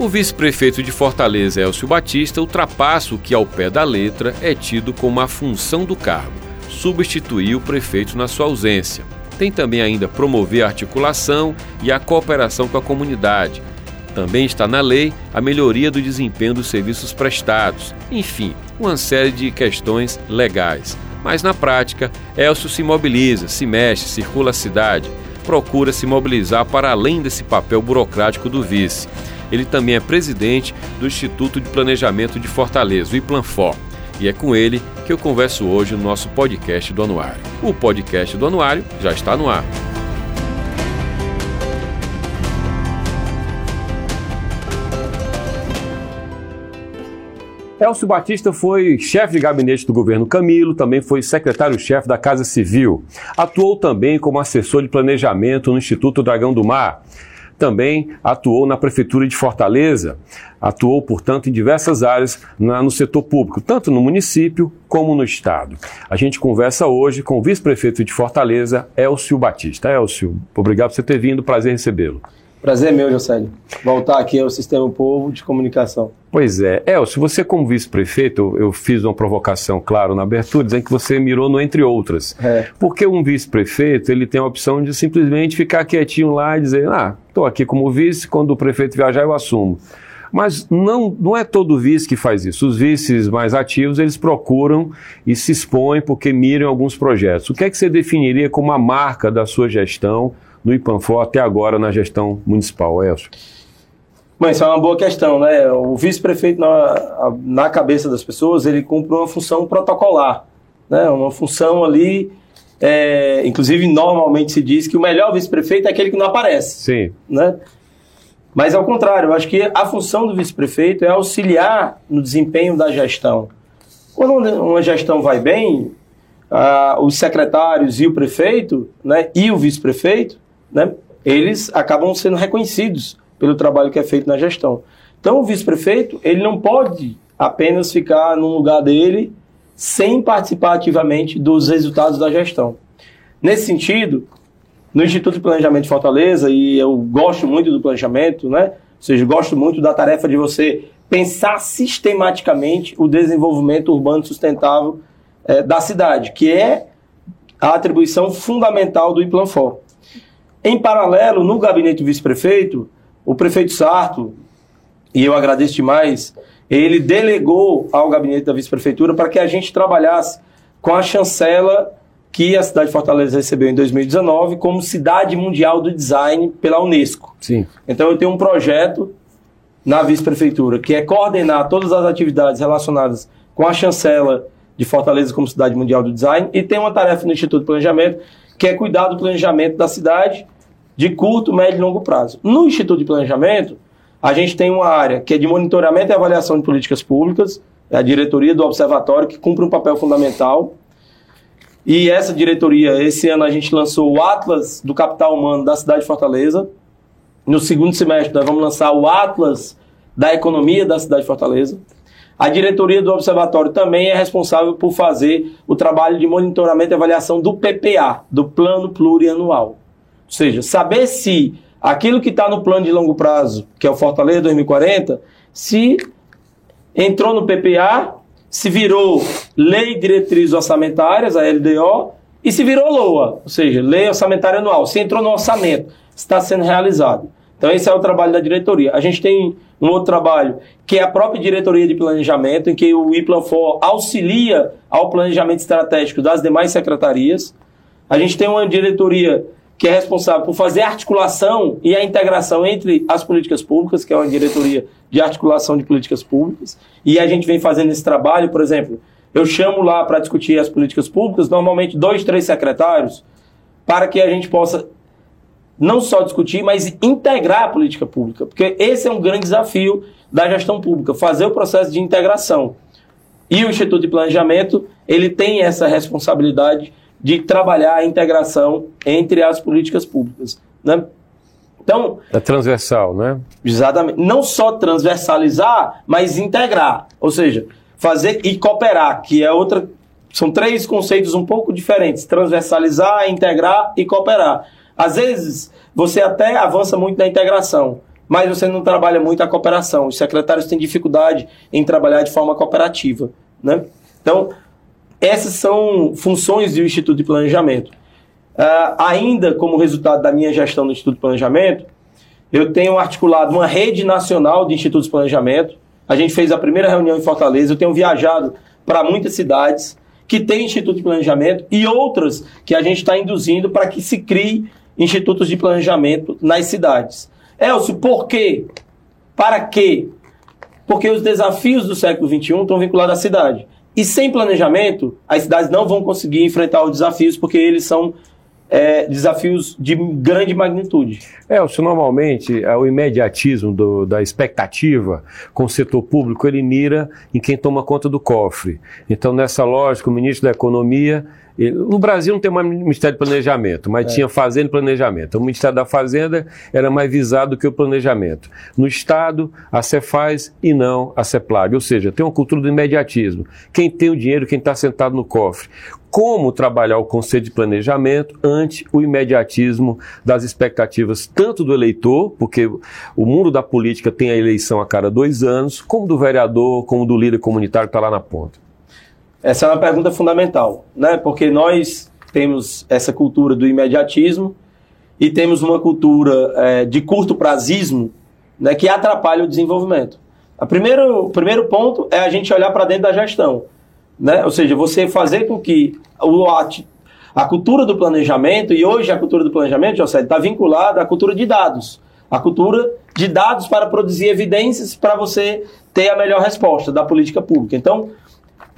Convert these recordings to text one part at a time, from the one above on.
O vice-prefeito de Fortaleza, Elcio Batista, ultrapassa o que, ao pé da letra, é tido como a função do cargo: substituir o prefeito na sua ausência. Tem também ainda promover a articulação e a cooperação com a comunidade. Também está na lei a melhoria do desempenho dos serviços prestados. Enfim, uma série de questões legais. Mas na prática, Elcio se mobiliza, se mexe, circula a cidade, procura se mobilizar para além desse papel burocrático do vice. Ele também é presidente do Instituto de Planejamento de Fortaleza, o IPLANFOR. E é com ele que eu converso hoje no nosso podcast do Anuário. O podcast do Anuário já está no ar. Elcio Batista foi chefe de gabinete do governo Camilo, também foi secretário-chefe da Casa Civil. Atuou também como assessor de planejamento no Instituto Dragão do Mar também atuou na Prefeitura de Fortaleza, atuou, portanto, em diversas áreas na, no setor público, tanto no município como no Estado. A gente conversa hoje com o vice-prefeito de Fortaleza, Elcio Batista. Elcio, obrigado por você ter vindo, prazer recebê-lo. Prazer meu, Josélio. Voltar aqui ao Sistema Povo de Comunicação. Pois é. Elcio, você como vice-prefeito, eu fiz uma provocação, claro, na abertura, dizendo que você mirou no entre outras. É. Porque um vice-prefeito, ele tem a opção de simplesmente ficar quietinho lá e dizer, ah, estou aqui como vice, quando o prefeito viajar eu assumo. Mas não, não é todo vice que faz isso. Os vices mais ativos, eles procuram e se expõem porque miram alguns projetos. O que é que você definiria como a marca da sua gestão no IPANFOR até agora na gestão municipal, Elcio? Bom, isso é uma boa questão, né? O vice-prefeito, na, na cabeça das pessoas, ele cumpre uma função protocolar, né? Uma função ali, é, inclusive normalmente se diz que o melhor vice-prefeito é aquele que não aparece. Sim. Né? Mas ao contrário, eu acho que a função do vice-prefeito é auxiliar no desempenho da gestão. Quando uma gestão vai bem, os secretários e o prefeito, né, e o vice-prefeito, né, eles acabam sendo reconhecidos pelo trabalho que é feito na gestão. Então, o vice-prefeito, ele não pode apenas ficar no lugar dele sem participar ativamente dos resultados da gestão. Nesse sentido, no Instituto de Planejamento de Fortaleza, e eu gosto muito do planejamento, né? Ou seja, gosto muito da tarefa de você pensar sistematicamente o desenvolvimento urbano sustentável é, da cidade, que é a atribuição fundamental do IPLANFOR. Em paralelo, no gabinete do vice-prefeito, o prefeito Sarto, e eu agradeço demais, ele delegou ao gabinete da vice-prefeitura para que a gente trabalhasse com a chancela que a cidade de Fortaleza recebeu em 2019 como cidade mundial do design pela Unesco. Sim. Então eu tenho um projeto na vice-prefeitura que é coordenar todas as atividades relacionadas com a chancela de Fortaleza como cidade mundial do design e tem uma tarefa no Instituto de Planejamento que é cuidar do planejamento da cidade de curto, médio e longo prazo. No Instituto de Planejamento, a gente tem uma área que é de monitoramento e avaliação de políticas públicas, é a diretoria do observatório, que cumpre um papel fundamental. E essa diretoria, esse ano a gente lançou o Atlas do Capital Humano da cidade de Fortaleza. No segundo semestre, nós vamos lançar o Atlas da Economia da cidade de Fortaleza. A diretoria do observatório também é responsável por fazer o trabalho de monitoramento e avaliação do PPA, do Plano Plurianual. Ou seja, saber se aquilo que está no plano de longo prazo, que é o Fortaleza 2040, se entrou no PPA, se virou Lei Diretrizes Orçamentárias, a LDO, e se virou LOA, ou seja, Lei Orçamentária Anual, se entrou no orçamento, está sendo realizado. Então esse é o trabalho da diretoria. A gente tem um outro trabalho, que é a própria diretoria de planejamento, em que o IPLANFOR auxilia ao planejamento estratégico das demais secretarias. A gente tem uma diretoria que é responsável por fazer a articulação e a integração entre as políticas públicas, que é uma diretoria de articulação de políticas públicas, e a gente vem fazendo esse trabalho, por exemplo, eu chamo lá para discutir as políticas públicas, normalmente dois, três secretários, para que a gente possa não só discutir, mas integrar a política pública, porque esse é um grande desafio da gestão pública, fazer o processo de integração. E o Instituto de Planejamento, ele tem essa responsabilidade de trabalhar a integração entre as políticas públicas. Né? Então, é transversal, né? Exatamente. Não só transversalizar, mas integrar. Ou seja, fazer e cooperar, que é outra. São três conceitos um pouco diferentes: transversalizar, integrar e cooperar. Às vezes, você até avança muito na integração, mas você não trabalha muito a cooperação. Os secretários têm dificuldade em trabalhar de forma cooperativa. Né? Então, essas são funções do Instituto de Planejamento. Uh, ainda como resultado da minha gestão no Instituto de Planejamento, eu tenho articulado uma rede nacional de institutos de planejamento. A gente fez a primeira reunião em Fortaleza. Eu tenho viajado para muitas cidades que têm instituto de planejamento e outras que a gente está induzindo para que se crie institutos de planejamento nas cidades. Elcio, por quê? Para quê? Porque os desafios do século XXI estão vinculados à cidade. E sem planejamento, as cidades não vão conseguir enfrentar os desafios porque eles são é, desafios de grande magnitude. É, o normalmente é, o imediatismo do, da expectativa com o setor público ele mira em quem toma conta do cofre. Então, nessa lógica, o ministro da Economia no Brasil não tem mais Ministério de Planejamento, mas é. tinha Fazenda e Planejamento. O Ministério da Fazenda era mais visado do que o planejamento. No Estado, a Cefaz e não a Ceplag. Ou seja, tem uma cultura do imediatismo. Quem tem o dinheiro, quem está sentado no cofre como trabalhar o conceito de planejamento ante o imediatismo das expectativas, tanto do eleitor, porque o mundo da política tem a eleição a cada dois anos, como do vereador, como do líder comunitário que está lá na ponta. Essa é uma pergunta fundamental, né? porque nós temos essa cultura do imediatismo e temos uma cultura é, de curto prazismo né, que atrapalha o desenvolvimento. O primeiro, o primeiro ponto é a gente olhar para dentro da gestão. Né? Ou seja, você fazer com que o, a, a cultura do planejamento, e hoje a cultura do planejamento, José, está vinculada à cultura de dados. A cultura de dados para produzir evidências para você ter a melhor resposta da política pública. Então,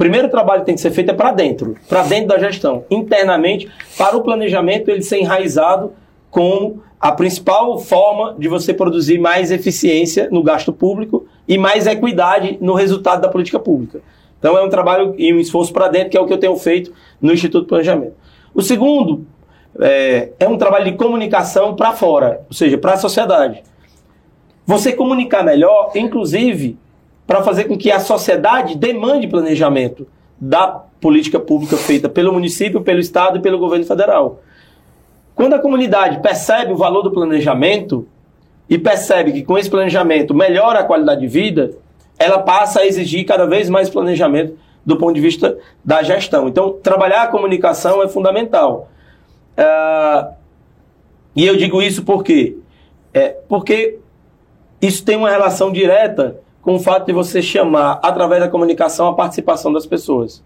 primeiro trabalho que tem que ser feito é para dentro, para dentro da gestão, internamente, para o planejamento ele ser enraizado como a principal forma de você produzir mais eficiência no gasto público e mais equidade no resultado da política pública. Então é um trabalho e um esforço para dentro, que é o que eu tenho feito no Instituto de Planejamento. O segundo é, é um trabalho de comunicação para fora, ou seja, para a sociedade. Você comunicar melhor, inclusive, para fazer com que a sociedade demande planejamento da política pública feita pelo município, pelo Estado e pelo governo federal. Quando a comunidade percebe o valor do planejamento e percebe que com esse planejamento melhora a qualidade de vida, ela passa a exigir cada vez mais planejamento do ponto de vista da gestão. Então, trabalhar a comunicação é fundamental. Uh, e eu digo isso por quê? É, porque isso tem uma relação direta com o fato de você chamar, através da comunicação, a participação das pessoas.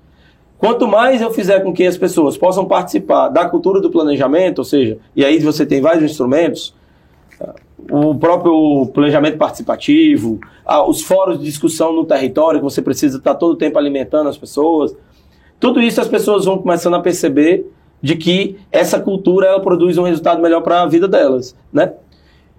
Quanto mais eu fizer com que as pessoas possam participar da cultura do planejamento, ou seja, e aí você tem vários instrumentos, o próprio planejamento participativo, os fóruns de discussão no território, que você precisa estar todo o tempo alimentando as pessoas. Tudo isso as pessoas vão começando a perceber de que essa cultura ela produz um resultado melhor para a vida delas, né?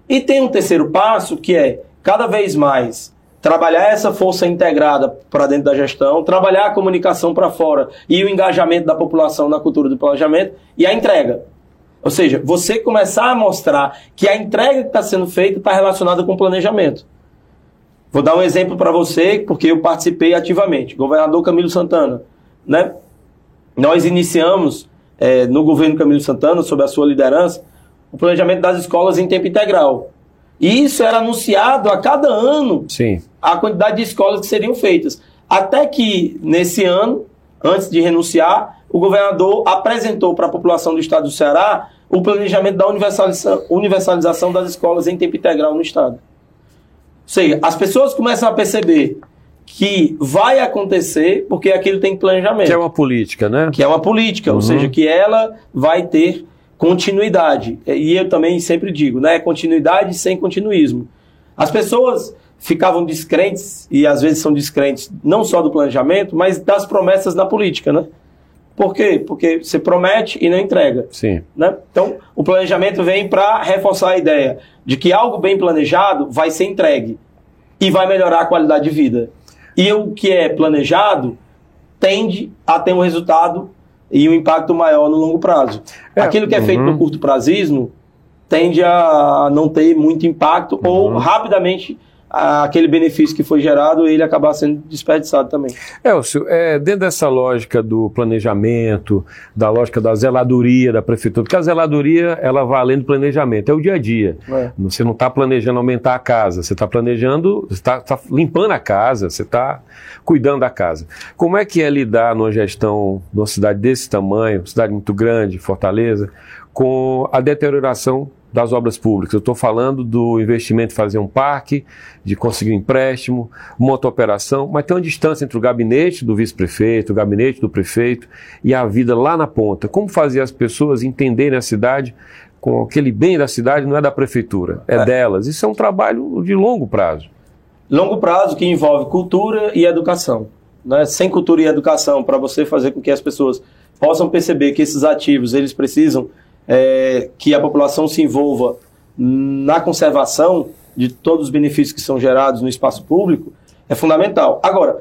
E tem um terceiro passo que é cada vez mais trabalhar essa força integrada para dentro da gestão, trabalhar a comunicação para fora e o engajamento da população na cultura do planejamento e a entrega. Ou seja, você começar a mostrar que a entrega que está sendo feita está relacionada com o planejamento. Vou dar um exemplo para você, porque eu participei ativamente. Governador Camilo Santana, né? Nós iniciamos é, no governo Camilo Santana, sob a sua liderança, o planejamento das escolas em tempo integral. E isso era anunciado a cada ano Sim. A quantidade de escolas que seriam feitas. Até que, nesse ano, antes de renunciar, o governador apresentou para a população do estado do Ceará o planejamento da universalização, universalização das escolas em tempo integral no estado. Ou seja, as pessoas começam a perceber que vai acontecer porque aquilo tem planejamento. Que é uma política, né? Que é uma política, uhum. ou seja, que ela vai ter continuidade. E eu também sempre digo, né? Continuidade sem continuismo. As pessoas ficavam descrentes, e às vezes são descrentes não só do planejamento, mas das promessas na política, né? Por quê? Porque você promete e não entrega. Sim. Né? Então, o planejamento vem para reforçar a ideia de que algo bem planejado vai ser entregue e vai melhorar a qualidade de vida. E o que é planejado tende a ter um resultado e um impacto maior no longo prazo. É, Aquilo que é feito no uhum. curto prazismo tende a não ter muito impacto uhum. ou rapidamente aquele benefício que foi gerado ele acabar sendo desperdiçado também. Elcio, é, dentro dessa lógica do planejamento, da lógica da zeladoria da prefeitura, porque a zeladoria ela vai além do planejamento, é o dia a dia. É. Você não está planejando aumentar a casa, você está planejando, está tá limpando a casa, você está cuidando da casa. Como é que é lidar numa gestão numa cidade desse tamanho, cidade muito grande, Fortaleza, com a deterioração das obras públicas. Eu estou falando do investimento em fazer um parque, de conseguir um empréstimo, operação, mas tem uma distância entre o gabinete do vice-prefeito, o gabinete do prefeito e a vida lá na ponta. Como fazer as pessoas entenderem a cidade com aquele bem da cidade não é da prefeitura, é, é. delas. Isso é um trabalho de longo prazo. Longo prazo que envolve cultura e educação. Né? Sem cultura e educação, para você fazer com que as pessoas possam perceber que esses ativos eles precisam é, que a população se envolva na conservação de todos os benefícios que são gerados no espaço público é fundamental. Agora,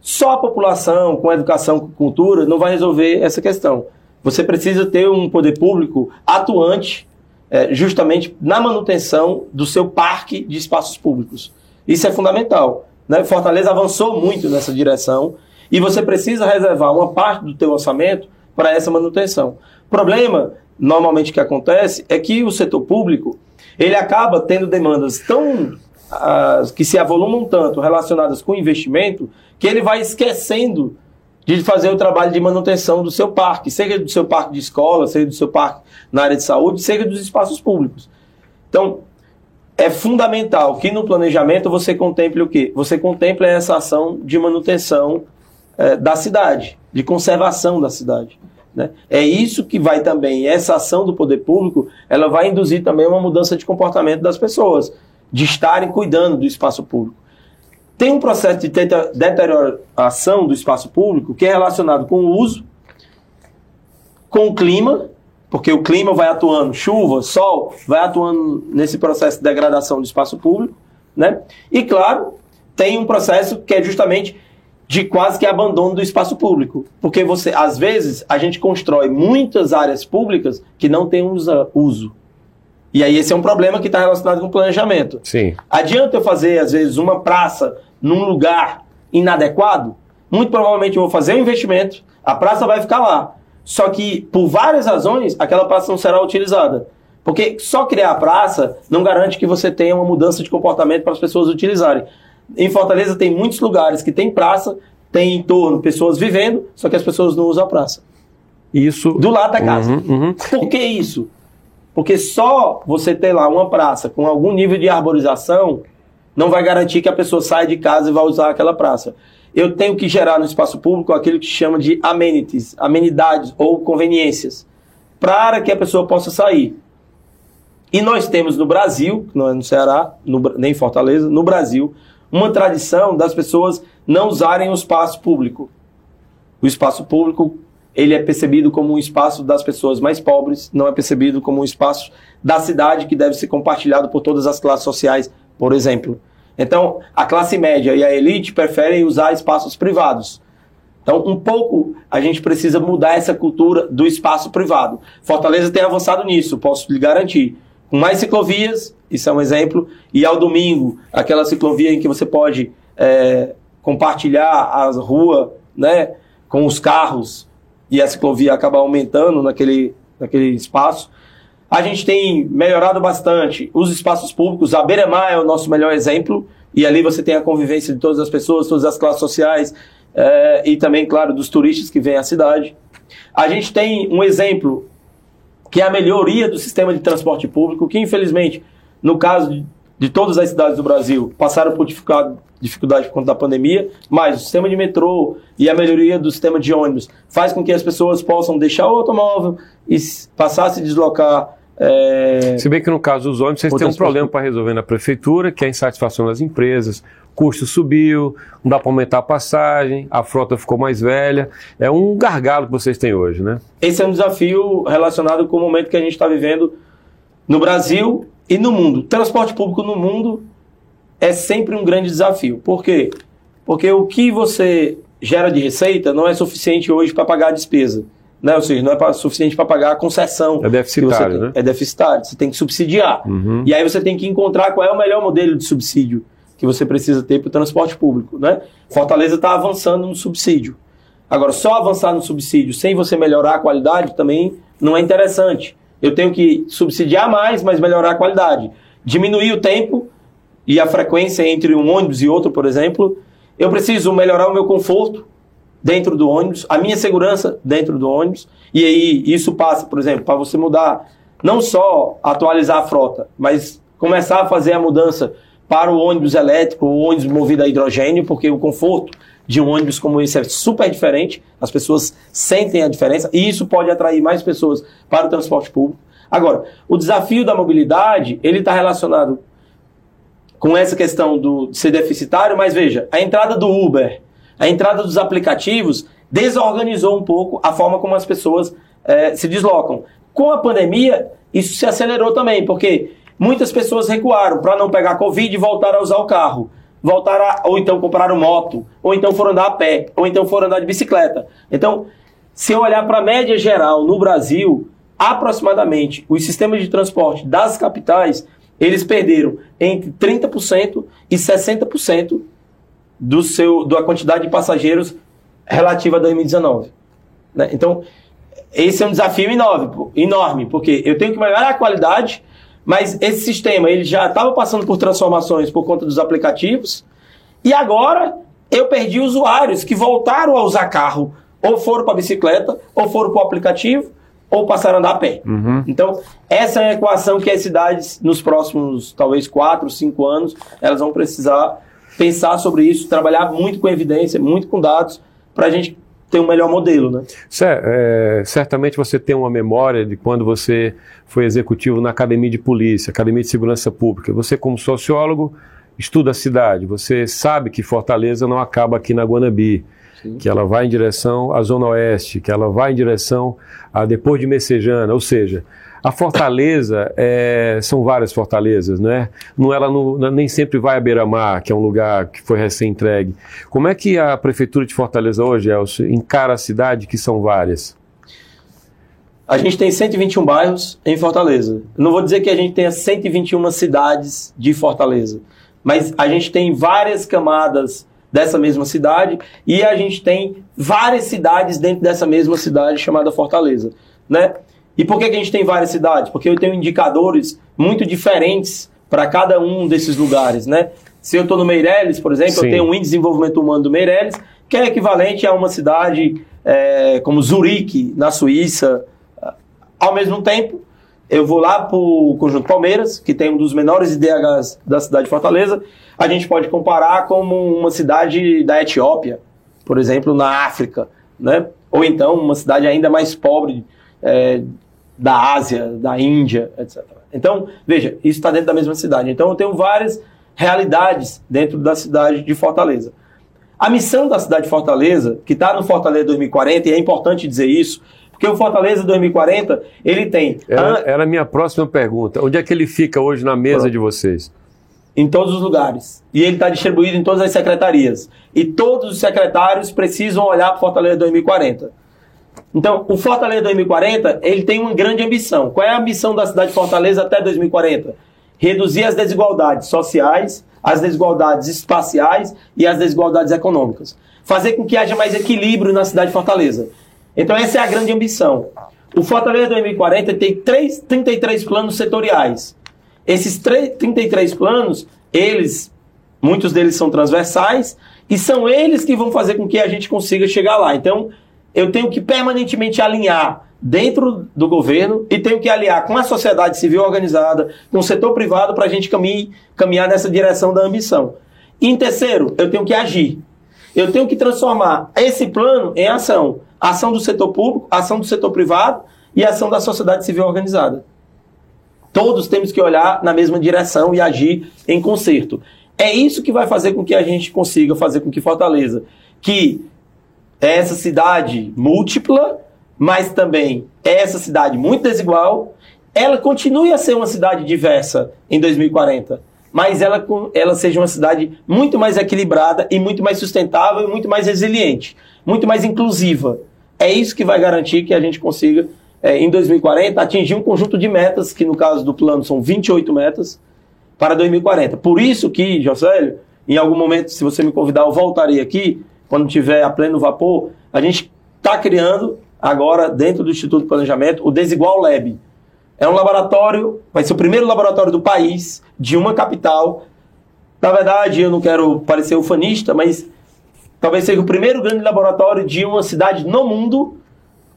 só a população com educação, com cultura, não vai resolver essa questão. Você precisa ter um poder público atuante é, justamente na manutenção do seu parque de espaços públicos. Isso é fundamental. Né? Fortaleza avançou muito nessa direção e você precisa reservar uma parte do teu orçamento para essa manutenção. O problema normalmente o que acontece é que o setor público ele acaba tendo demandas tão uh, que se avolumam tanto relacionadas com investimento que ele vai esquecendo de fazer o trabalho de manutenção do seu parque, seja do seu parque de escola, seja do seu parque na área de saúde, seja dos espaços públicos. Então, é fundamental que no planejamento você contemple o quê? Você contemple essa ação de manutenção eh, da cidade, de conservação da cidade. Né? É isso que vai também, essa ação do poder público, ela vai induzir também uma mudança de comportamento das pessoas, de estarem cuidando do espaço público. Tem um processo de deterioração do espaço público que é relacionado com o uso, com o clima, porque o clima vai atuando, chuva, sol, vai atuando nesse processo de degradação do espaço público, né? E claro, tem um processo que é justamente de quase que abandono do espaço público. Porque você, às vezes, a gente constrói muitas áreas públicas que não têm uso. E aí esse é um problema que está relacionado com o planejamento. Sim. Adianta eu fazer, às vezes, uma praça num lugar inadequado? Muito provavelmente eu vou fazer um investimento, a praça vai ficar lá. Só que, por várias razões, aquela praça não será utilizada. Porque só criar a praça não garante que você tenha uma mudança de comportamento para as pessoas utilizarem. Em Fortaleza tem muitos lugares que tem praça, tem em torno pessoas vivendo, só que as pessoas não usam a praça. Isso. Do lado da casa. Uhum, uhum. Por que isso? Porque só você ter lá uma praça com algum nível de arborização não vai garantir que a pessoa saia de casa e vá usar aquela praça. Eu tenho que gerar no espaço público aquilo que chama de amenities, amenidades ou conveniências, para que a pessoa possa sair. E nós temos no Brasil, não é no Ceará, no, nem em Fortaleza, no Brasil, uma tradição das pessoas não usarem o espaço público. O espaço público ele é percebido como um espaço das pessoas mais pobres, não é percebido como um espaço da cidade que deve ser compartilhado por todas as classes sociais, por exemplo. Então, a classe média e a elite preferem usar espaços privados. Então, um pouco a gente precisa mudar essa cultura do espaço privado. Fortaleza tem avançado nisso, posso lhe garantir com mais ciclovias, isso é um exemplo, e ao domingo, aquela ciclovia em que você pode é, compartilhar a rua né, com os carros e a ciclovia acaba aumentando naquele, naquele espaço. A gente tem melhorado bastante os espaços públicos, a Beira-Mar é o nosso melhor exemplo, e ali você tem a convivência de todas as pessoas, todas as classes sociais, é, e também, claro, dos turistas que vêm à cidade. A gente tem um exemplo que é a melhoria do sistema de transporte público, que infelizmente, no caso de, de todas as cidades do Brasil, passaram por dificuldade, por conta da pandemia, mas o sistema de metrô e a melhoria do sistema de ônibus faz com que as pessoas possam deixar o automóvel e passar a se deslocar é... Se bem que no caso dos ônibus, vocês têm um problema para resolver na prefeitura, que é a insatisfação das empresas, custo subiu, não dá para aumentar a passagem, a frota ficou mais velha. É um gargalo que vocês têm hoje, né? Esse é um desafio relacionado com o momento que a gente está vivendo no Brasil e no mundo. Transporte público no mundo é sempre um grande desafio. Por quê? Porque o que você gera de receita não é suficiente hoje para pagar a despesa. Né? Ou seja, não é pra, suficiente para pagar a concessão. É deficitário, né? É deficitário. Você tem que subsidiar. Uhum. E aí você tem que encontrar qual é o melhor modelo de subsídio que você precisa ter para o transporte público. Né? Fortaleza está avançando no subsídio. Agora, só avançar no subsídio sem você melhorar a qualidade também não é interessante. Eu tenho que subsidiar mais, mas melhorar a qualidade. Diminuir o tempo e a frequência entre um ônibus e outro, por exemplo. Eu preciso melhorar o meu conforto dentro do ônibus, a minha segurança dentro do ônibus. E aí isso passa, por exemplo, para você mudar, não só atualizar a frota, mas começar a fazer a mudança para o ônibus elétrico, o ônibus movido a hidrogênio, porque o conforto de um ônibus como esse é super diferente, as pessoas sentem a diferença e isso pode atrair mais pessoas para o transporte público. Agora, o desafio da mobilidade, ele está relacionado com essa questão do, de ser deficitário, mas veja, a entrada do Uber, a entrada dos aplicativos desorganizou um pouco a forma como as pessoas é, se deslocam. Com a pandemia, isso se acelerou também, porque muitas pessoas recuaram para não pegar Covid e voltar a usar o carro voltaram a, ou então compraram moto, ou então foram andar a pé, ou então foram andar de bicicleta. Então, se eu olhar para a média geral no Brasil, aproximadamente os sistemas de transporte das capitais, eles perderam entre 30% e 60% do seu, da quantidade de passageiros relativa a 2019. Né? Então, esse é um desafio enorme, enorme, porque eu tenho que melhorar a qualidade mas esse sistema ele já estava passando por transformações por conta dos aplicativos. E agora eu perdi usuários que voltaram a usar carro, ou foram para a bicicleta, ou foram para o aplicativo, ou passaram a andar a pé. Uhum. Então, essa é a equação que as cidades, nos próximos, talvez, 4, 5 anos, elas vão precisar pensar sobre isso, trabalhar muito com evidência, muito com dados, para a gente ter um melhor modelo, né? É, certamente você tem uma memória de quando você foi executivo na Academia de Polícia, Academia de Segurança Pública. Você, como sociólogo, estuda a cidade. Você sabe que Fortaleza não acaba aqui na Guanabi. Sim. Que ela vai em direção à Zona Oeste, que ela vai em direção a depois de Messejana, ou seja, a fortaleza, é, são várias fortalezas, né? não? Ela não, nem sempre vai a Beira-Mar, que é um lugar que foi recém-entregue. Como é que a Prefeitura de Fortaleza hoje, Elcio, encara a cidade, que são várias? A gente tem 121 bairros em Fortaleza. Não vou dizer que a gente tenha 121 cidades de Fortaleza, mas a gente tem várias camadas dessa mesma cidade e a gente tem várias cidades dentro dessa mesma cidade chamada Fortaleza, né? E por que, que a gente tem várias cidades? Porque eu tenho indicadores muito diferentes para cada um desses lugares, né? Se eu estou no Meireles, por exemplo, Sim. eu tenho um índice de desenvolvimento humano do Meireles, que é equivalente a uma cidade é, como Zurique, na Suíça. Ao mesmo tempo, eu vou lá para o Conjunto Palmeiras, que tem um dos menores IDHs da cidade de Fortaleza. A gente pode comparar como uma cidade da Etiópia, por exemplo, na África, né? Ou então uma cidade ainda mais pobre é, da Ásia, da Índia, etc. Então, veja, isso está dentro da mesma cidade. Então, eu tenho várias realidades dentro da cidade de Fortaleza. A missão da cidade de Fortaleza, que está no Fortaleza 2040, e é importante dizer isso, porque o Fortaleza 2040, ele tem... Era, era a minha próxima pergunta. Onde é que ele fica hoje na mesa Pronto. de vocês? Em todos os lugares. E ele está distribuído em todas as secretarias. E todos os secretários precisam olhar para o Fortaleza 2040. Então, o Fortaleza 2040, ele tem uma grande ambição. Qual é a ambição da cidade de Fortaleza até 2040? Reduzir as desigualdades sociais, as desigualdades espaciais e as desigualdades econômicas. Fazer com que haja mais equilíbrio na cidade de Fortaleza. Então, essa é a grande ambição. O Fortaleza 2040 tem 3, 33 planos setoriais. Esses 3, 33 planos, eles, muitos deles são transversais, e são eles que vão fazer com que a gente consiga chegar lá. Então, eu tenho que permanentemente alinhar dentro do governo e tenho que alinhar com a sociedade civil organizada, com o setor privado, para a gente caminhar, caminhar nessa direção da ambição. E em terceiro, eu tenho que agir. Eu tenho que transformar esse plano em ação. Ação do setor público, ação do setor privado e ação da sociedade civil organizada. Todos temos que olhar na mesma direção e agir em concerto. É isso que vai fazer com que a gente consiga fazer com que Fortaleza, que é essa cidade múltipla, mas também é essa cidade muito desigual, ela continue a ser uma cidade diversa em 2040, mas ela, ela seja uma cidade muito mais equilibrada e muito mais sustentável e muito mais resiliente, muito mais inclusiva. É isso que vai garantir que a gente consiga, é, em 2040, atingir um conjunto de metas, que no caso do plano são 28 metas, para 2040. Por isso que, Josélio, em algum momento, se você me convidar, eu voltarei aqui, quando tiver a pleno vapor, a gente está criando agora, dentro do Instituto de Planejamento, o Desigual Lab. É um laboratório, vai ser o primeiro laboratório do país, de uma capital. Na verdade, eu não quero parecer ufanista, mas talvez seja o primeiro grande laboratório de uma cidade no mundo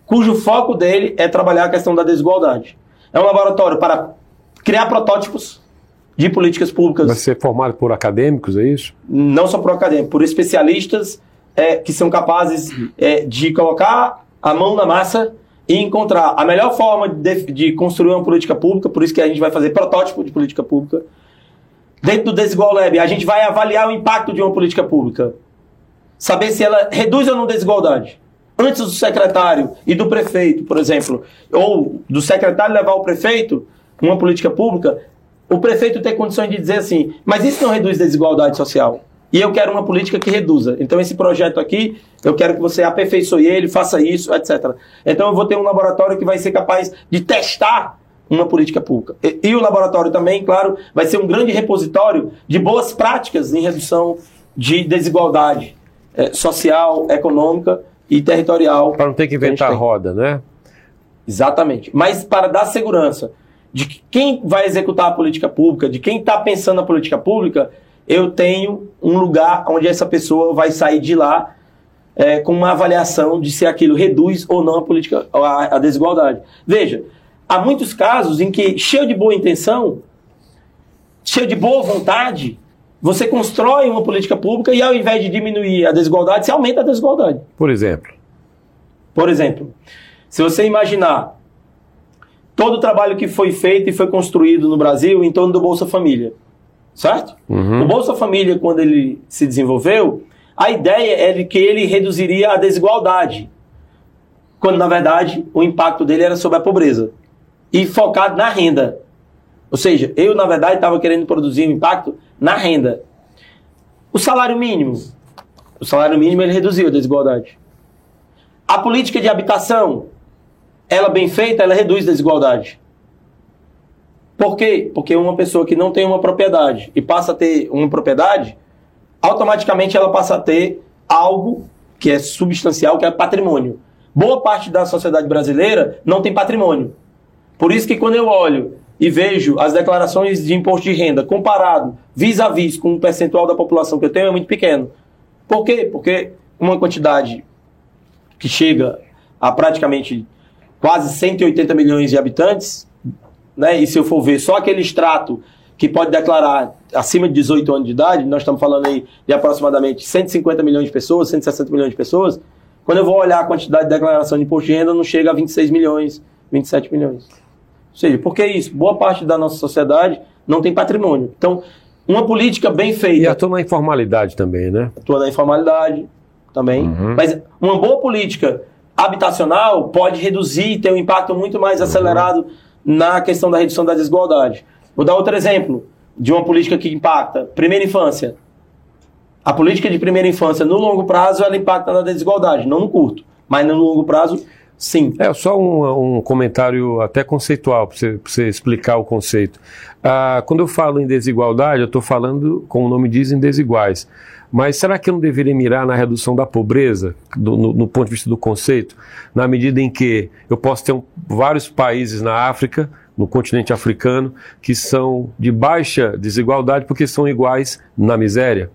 cujo foco dele é trabalhar a questão da desigualdade. É um laboratório para criar protótipos de políticas públicas. Vai ser formado por acadêmicos, é isso? Não só por acadêmicos, por especialistas é, que são capazes é, de colocar a mão na massa e encontrar a melhor forma de, de, construir uma política pública, por isso que a gente vai fazer protótipo de política pública. Dentro do Desigual Lab, a gente vai avaliar o impacto de uma política pública. Saber se ela reduz ou não desigualdade. Antes do secretário e do prefeito, por exemplo, ou do secretário levar ao prefeito uma política pública, o prefeito ter condições de dizer assim, mas isso não reduz desigualdade social. E eu quero uma política que reduza. Então, esse projeto aqui, eu quero que você aperfeiçoe ele, faça isso, etc. Então, eu vou ter um laboratório que vai ser capaz de testar uma política pública. E, e o laboratório também, claro, vai ser um grande repositório de boas práticas em redução de desigualdade é, social, econômica e territorial. Para não ter que inventar a roda, né? Exatamente. Mas para dar segurança de que quem vai executar a política pública, de quem está pensando na política pública, eu tenho um lugar onde essa pessoa vai sair de lá é, com uma avaliação de se aquilo reduz ou não a política, a, a desigualdade. Veja, há muitos casos em que, cheio de boa intenção, cheio de boa vontade, você constrói uma política pública e ao invés de diminuir a desigualdade, você aumenta a desigualdade. Por exemplo? Por exemplo, se você imaginar todo o trabalho que foi feito e foi construído no Brasil em torno do Bolsa Família certo? Uhum. O Bolsa Família, quando ele se desenvolveu, a ideia é de que ele reduziria a desigualdade, quando na verdade o impacto dele era sobre a pobreza e focado na renda. Ou seja, eu na verdade estava querendo produzir um impacto na renda. O salário mínimo, o salário mínimo ele reduziu a desigualdade. A política de habitação, ela bem feita, ela reduz a desigualdade. Por quê? Porque uma pessoa que não tem uma propriedade e passa a ter uma propriedade, automaticamente ela passa a ter algo que é substancial, que é patrimônio. Boa parte da sociedade brasileira não tem patrimônio. Por isso que quando eu olho e vejo as declarações de imposto de renda comparado vis a vis com o percentual da população que eu tenho é muito pequeno. Por quê? Porque uma quantidade que chega a praticamente quase 180 milhões de habitantes né? E se eu for ver só aquele extrato que pode declarar acima de 18 anos de idade, nós estamos falando aí de aproximadamente 150 milhões de pessoas, 160 milhões de pessoas, quando eu vou olhar a quantidade de declaração de imposto de renda, não chega a 26 milhões, 27 milhões. Ou seja, por que isso? Boa parte da nossa sociedade não tem patrimônio. Então, uma política bem feita. E atua na informalidade também, né? Atua na informalidade também. Uhum. Mas uma boa política habitacional pode reduzir e ter um impacto muito mais uhum. Na questão da redução da desigualdade. Vou dar outro exemplo de uma política que impacta. Primeira infância. A política de primeira infância, no longo prazo, ela impacta na desigualdade, não no curto. Mas no longo prazo, sim. É só um, um comentário até conceitual, para você, você, explicar o conceito. Ah, quando eu falo em desigualdade, eu estou falando, como o nome diz, em desiguais. Mas será que eu não deveria mirar na redução da pobreza, do, no, no, ponto de vista do conceito, na medida em que eu posso ter um, vários países na África, no continente africano, que são de baixa desigualdade porque são iguais na miséria?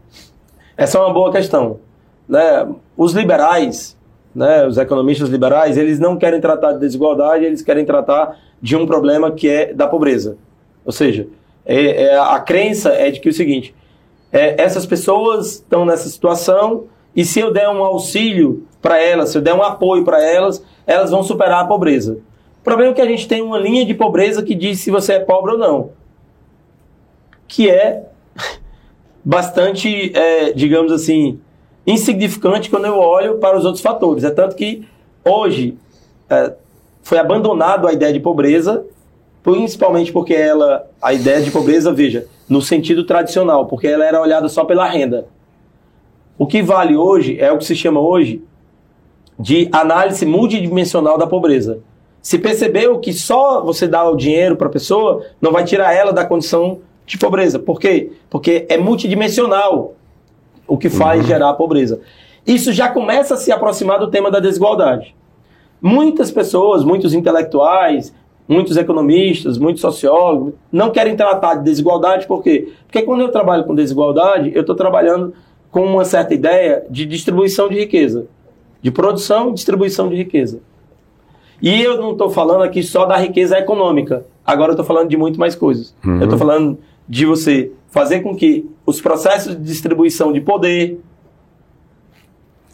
Essa é uma boa questão. Né? Os liberais, né, os economistas liberais, eles não querem tratar de desigualdade, eles querem tratar de um problema que é da pobreza. Ou seja, é, é, a crença é de que é o seguinte, é, essas pessoas estão nessa situação e se eu der um auxílio para elas, se eu der um apoio para elas, elas vão superar a pobreza. O problema é que a gente tem uma linha de pobreza que diz se você é pobre ou não, que é bastante, é, digamos assim, insignificante quando eu olho para os outros fatores. É tanto que hoje é, foi abandonado a ideia de pobreza principalmente porque ela, a ideia de pobreza, veja, no sentido tradicional, porque ela era olhada só pela renda. O que vale hoje é o que se chama hoje de análise multidimensional da pobreza. Se percebeu que só você dá o dinheiro para a pessoa, não vai tirar ela da condição de pobreza. Por quê? Porque é multidimensional o que faz uhum. gerar a pobreza. Isso já começa a se aproximar do tema da desigualdade. Muitas pessoas, muitos intelectuais, muitos economistas, muitos sociólogos não querem tratar de desigualdade, por quê? Porque quando eu trabalho com desigualdade, eu estou trabalhando com uma certa ideia de distribuição de riqueza, de produção e distribuição de riqueza. E eu não estou falando aqui só da riqueza econômica. Agora eu estou falando de muito mais coisas. Uhum. Eu estou falando de você fazer com que os processos de distribuição de poder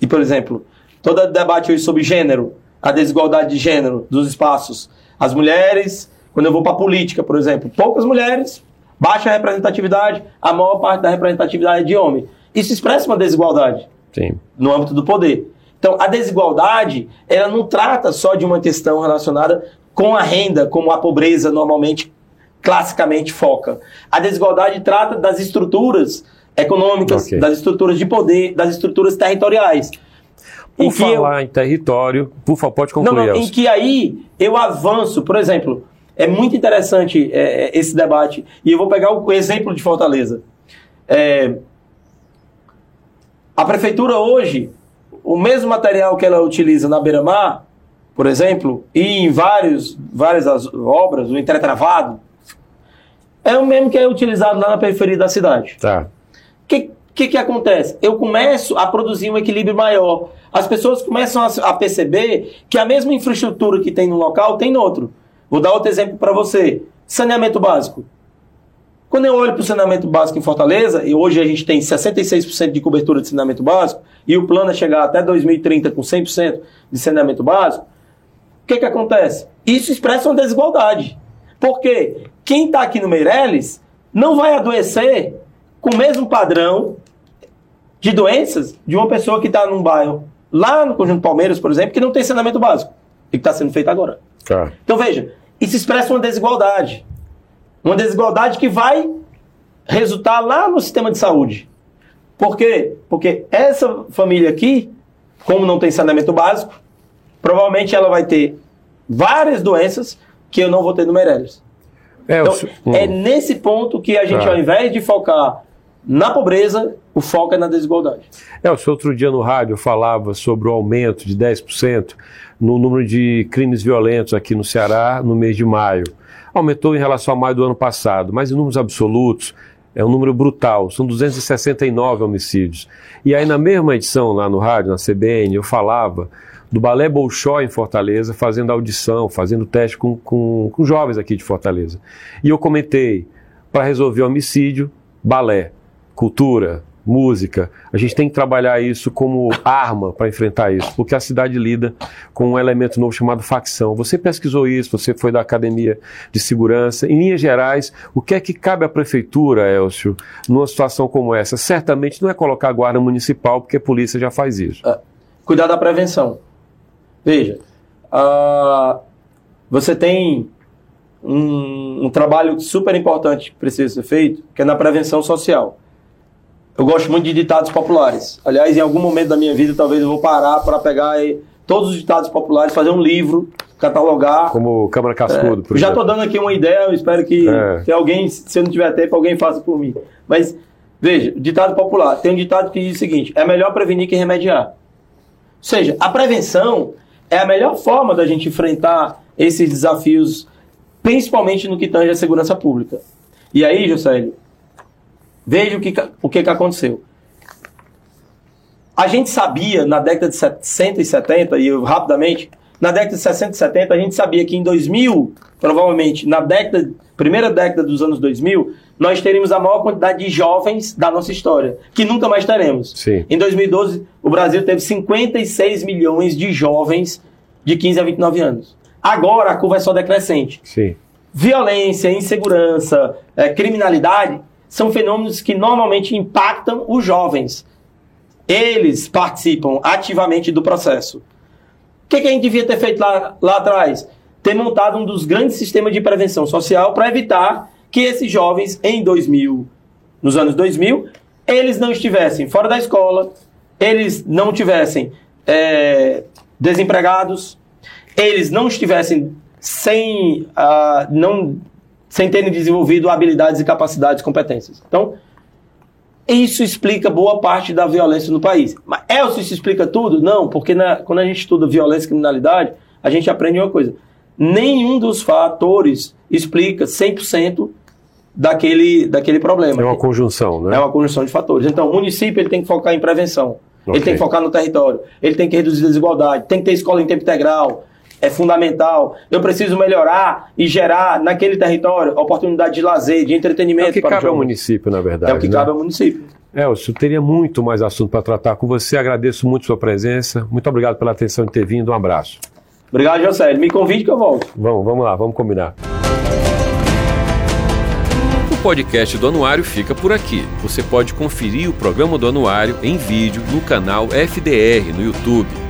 e, por exemplo, todo debate hoje sobre gênero, a desigualdade de gênero dos espaços, as mulheres, quando eu vou para a política, por exemplo, poucas mulheres, baixa representatividade, a maior parte da representatividade é de homem. Isso expressa uma desigualdade Sim. no âmbito do poder. Então, a desigualdade, ela não trata só de uma questão relacionada com a renda, como a pobreza normalmente, classicamente foca. A desigualdade trata das estruturas econômicas, okay. das estruturas de poder, das estruturas territoriais. Por em falar eu... em território, por favor, pode concluir. Não, não, em que aí eu avanço, por exemplo, é muito interessante é, é, esse debate, e eu vou pegar o exemplo de Fortaleza. É, a prefeitura hoje o mesmo material que ela utiliza na beira-mar, por exemplo, e em vários, várias obras, o entretravado, é o mesmo que é utilizado lá na periferia da cidade. Tá. O que, que, acontece? Eu começo a produzir um equilíbrio maior. As pessoas começam a, perceber que a mesma infraestrutura que tem no local tem no outro. Vou dar outro exemplo para você. Saneamento básico. Quando eu olho para o saneamento básico em Fortaleza, e hoje a gente tem 66% de cobertura de saneamento básico, e o plano é chegar até 2030 com 100% de saneamento básico, o que, que acontece? Isso expressa uma desigualdade. Porque quem está aqui no Meireles não vai adoecer com o mesmo padrão de doenças de uma pessoa que está num bairro, lá no Conjunto Palmeiras, por exemplo, que não tem saneamento básico, e que está sendo feito agora. Tá. Então veja, isso expressa uma desigualdade. Uma desigualdade que vai resultar lá no sistema de saúde. Por quê? Porque essa família aqui, como não tem saneamento básico, provavelmente ela vai ter várias doenças que eu não vou ter no Meirelles. É, então, hum. é nesse ponto que a gente, ah. ao invés de focar na pobreza, o foco é na desigualdade. É, o senhor outro dia no rádio falava sobre o aumento de 10% no número de crimes violentos aqui no Ceará no mês de maio aumentou em relação a maio do ano passado, mas em números absolutos é um número brutal, são 269 homicídios. E aí na mesma edição lá no rádio, na CBN, eu falava do Balé Bolshoi em Fortaleza, fazendo audição, fazendo teste com, com, com jovens aqui de Fortaleza. E eu comentei, para resolver homicídio, balé, cultura, música. A gente tem que trabalhar isso como arma para enfrentar isso, porque a cidade lida com um elemento novo chamado facção. Você pesquisou isso, você foi da Academia de Segurança. Em linhas gerais, o que é que cabe à prefeitura, Elcio, numa situação como essa? Certamente não é colocar a guarda municipal, porque a polícia já faz isso. É, cuidar da prevenção. Veja, uh, você tem um, um trabalho super importante que precisa ser feito, que é na prevenção social. Eu gosto muito de ditados populares. Aliás, em algum momento da minha vida, talvez eu vou parar para pegar todos os ditados populares, fazer um livro, catalogar. Como Câmara Cascudo, é, por Já estou dando aqui uma ideia, eu espero que é. se alguém, se eu não tiver tempo, alguém faça por mim. Mas, veja, ditado popular. Tem um ditado que diz o seguinte: é melhor prevenir que remediar. Ou seja, a prevenção é a melhor forma da gente enfrentar esses desafios, principalmente no que tange a segurança pública. E aí, José, Veja o que, o que, que aconteceu. A gente sabia na década de 60 e 70, e eu rapidamente, na década de 60 e 70, a gente sabia que em 2000, provavelmente na década, primeira década dos anos 2000, nós teríamos a maior quantidade de jovens da nossa história, que nunca mais teremos. Sim. Em 2012, o Brasil teve 56 milhões de jovens de 15 a 29 anos. Agora a curva é só decrescente. Sim. Violência, insegurança, é, criminalidade são fenômenos que normalmente impactam os jovens. Eles participam ativamente do processo. O que, que a gente devia ter feito lá, lá atrás? ter montado um dos grandes sistemas de prevenção social para evitar que esses jovens em 2000, nos anos 2000, eles não estivessem fora da escola, eles não tivessem é, desempregados, eles não estivessem sem, uh, não, sem terem desenvolvido habilidades e capacidades, competências. Então, isso explica boa parte da violência no país. Mas é, isso explica tudo? Não, porque na, quando a gente estuda violência e criminalidade, a gente aprende uma coisa. Nenhum dos fatores explica 100% daquele, daquele problema. É uma conjunção, né? É uma conjunção de fatores. Então, o município ele tem que focar em prevenção. Okay. Ele tem que focar no território. Ele tem que reduzir a desigualdade. Tem que ter escola em tempo integral. É fundamental. Eu preciso melhorar e gerar naquele território oportunidade de lazer, de entretenimento. É o que cabe ao município, na verdade. É o que né? cabe ao município. Elcio, teria muito mais assunto para tratar com você. Agradeço muito sua presença. Muito obrigado pela atenção de ter vindo. Um abraço. Obrigado, José. Me convide que eu volto. Vamos, vamos lá, vamos combinar. O podcast do Anuário fica por aqui. Você pode conferir o programa do Anuário em vídeo no canal FDR no YouTube.